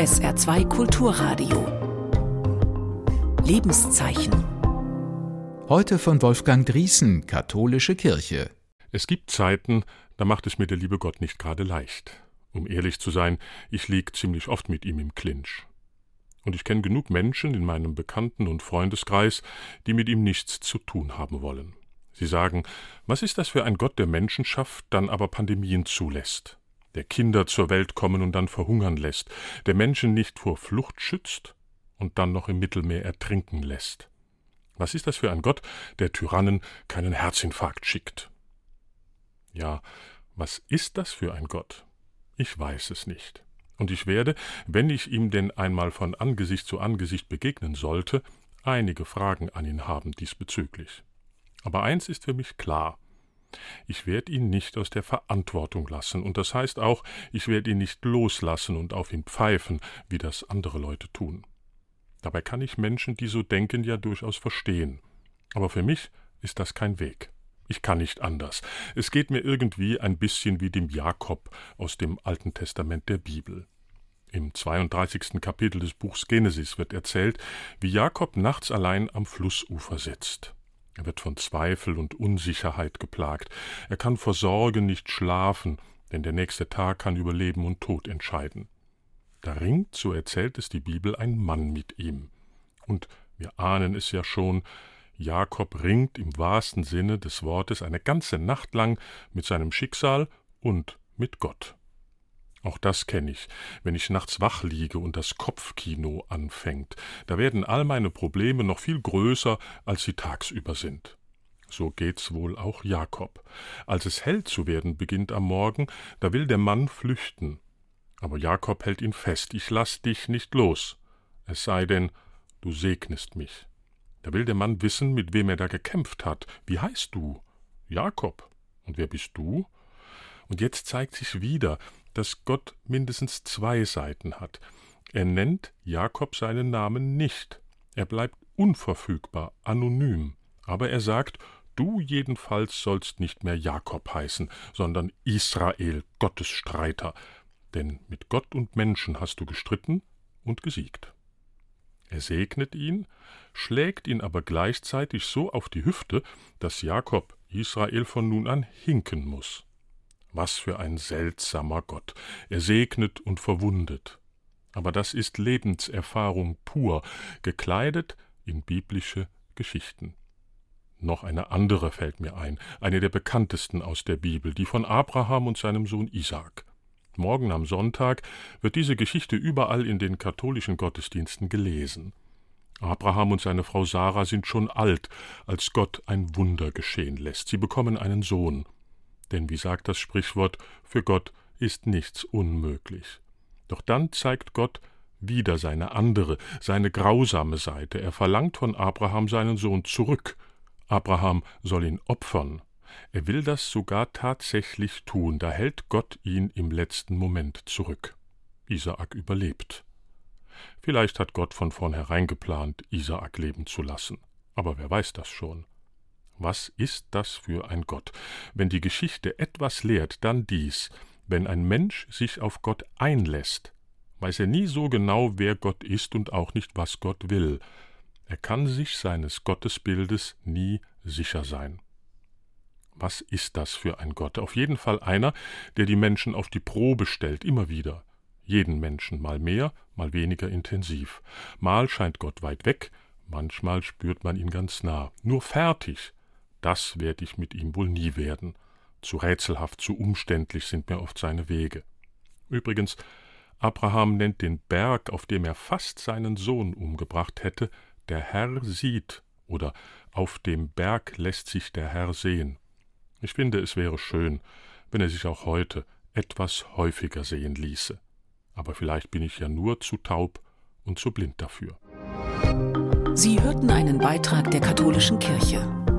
SR2 Kulturradio. Lebenszeichen. Heute von Wolfgang Driesen, Katholische Kirche. Es gibt Zeiten, da macht es mir der liebe Gott nicht gerade leicht. Um ehrlich zu sein, ich lieg ziemlich oft mit ihm im Clinch. Und ich kenne genug Menschen in meinem Bekannten- und Freundeskreis, die mit ihm nichts zu tun haben wollen. Sie sagen, was ist das für ein Gott, der Menschen schafft, dann aber Pandemien zulässt, der Kinder zur Welt kommen und dann verhungern lässt, der Menschen nicht vor Flucht schützt und dann noch im Mittelmeer ertrinken lässt. Was ist das für ein Gott, der Tyrannen keinen Herzinfarkt schickt? Ja, was ist das für ein Gott? Ich weiß es nicht. Und ich werde, wenn ich ihm denn einmal von Angesicht zu Angesicht begegnen sollte, einige Fragen an ihn haben diesbezüglich. Aber eins ist für mich klar. Ich werde ihn nicht aus der Verantwortung lassen, und das heißt auch, ich werde ihn nicht loslassen und auf ihn pfeifen, wie das andere Leute tun. Dabei kann ich Menschen, die so denken, ja durchaus verstehen. Aber für mich ist das kein Weg. Ich kann nicht anders. Es geht mir irgendwie ein bisschen wie dem Jakob aus dem Alten Testament der Bibel. Im 32. Kapitel des Buchs Genesis wird erzählt, wie Jakob nachts allein am Flussufer sitzt. Er wird von Zweifel und Unsicherheit geplagt. Er kann vor Sorge nicht schlafen, denn der nächste Tag kann über Leben und Tod entscheiden. Da ringt, so erzählt es die Bibel, ein Mann mit ihm. Und wir ahnen es ja schon, Jakob ringt im wahrsten Sinne des Wortes eine ganze Nacht lang mit seinem Schicksal und mit Gott. Auch das kenne ich, wenn ich nachts wach liege und das Kopfkino anfängt. Da werden all meine Probleme noch viel größer, als sie tagsüber sind. So geht's wohl auch Jakob. Als es hell zu werden beginnt am Morgen, da will der Mann flüchten. Aber Jakob hält ihn fest, ich lass dich nicht los. Es sei denn, du segnest mich. Da will der Mann wissen, mit wem er da gekämpft hat. Wie heißt du? Jakob. Und wer bist du? Und jetzt zeigt sich wieder, dass Gott mindestens zwei Seiten hat. Er nennt Jakob seinen Namen nicht. Er bleibt unverfügbar, anonym. Aber er sagt, du jedenfalls sollst nicht mehr Jakob heißen, sondern Israel, Gottes Streiter. Denn mit Gott und Menschen hast du gestritten und gesiegt. Er segnet ihn, schlägt ihn aber gleichzeitig so auf die Hüfte, dass Jakob Israel von nun an hinken muss. Was für ein seltsamer Gott. Er segnet und verwundet. Aber das ist Lebenserfahrung pur, gekleidet in biblische Geschichten. Noch eine andere fällt mir ein, eine der bekanntesten aus der Bibel, die von Abraham und seinem Sohn Isaak. Morgen am Sonntag wird diese Geschichte überall in den katholischen Gottesdiensten gelesen. Abraham und seine Frau Sarah sind schon alt, als Gott ein Wunder geschehen lässt. Sie bekommen einen Sohn. Denn wie sagt das Sprichwort, für Gott ist nichts unmöglich. Doch dann zeigt Gott wieder seine andere, seine grausame Seite. Er verlangt von Abraham seinen Sohn zurück. Abraham soll ihn opfern. Er will das sogar tatsächlich tun, da hält Gott ihn im letzten Moment zurück. Isaak überlebt. Vielleicht hat Gott von vornherein geplant, Isaak leben zu lassen, aber wer weiß das schon. Was ist das für ein Gott? Wenn die Geschichte etwas lehrt, dann dies. Wenn ein Mensch sich auf Gott einlässt, weiß er nie so genau, wer Gott ist und auch nicht, was Gott will. Er kann sich seines Gottesbildes nie sicher sein. Was ist das für ein Gott? Auf jeden Fall einer, der die Menschen auf die Probe stellt, immer wieder. Jeden Menschen, mal mehr, mal weniger intensiv. Mal scheint Gott weit weg, manchmal spürt man ihn ganz nah. Nur fertig, das werde ich mit ihm wohl nie werden. Zu rätselhaft, zu umständlich sind mir oft seine Wege. Übrigens, Abraham nennt den Berg, auf dem er fast seinen Sohn umgebracht hätte, der Herr sieht oder auf dem Berg lässt sich der Herr sehen. Ich finde, es wäre schön, wenn er sich auch heute etwas häufiger sehen ließe. Aber vielleicht bin ich ja nur zu taub und zu blind dafür. Sie hörten einen Beitrag der katholischen Kirche.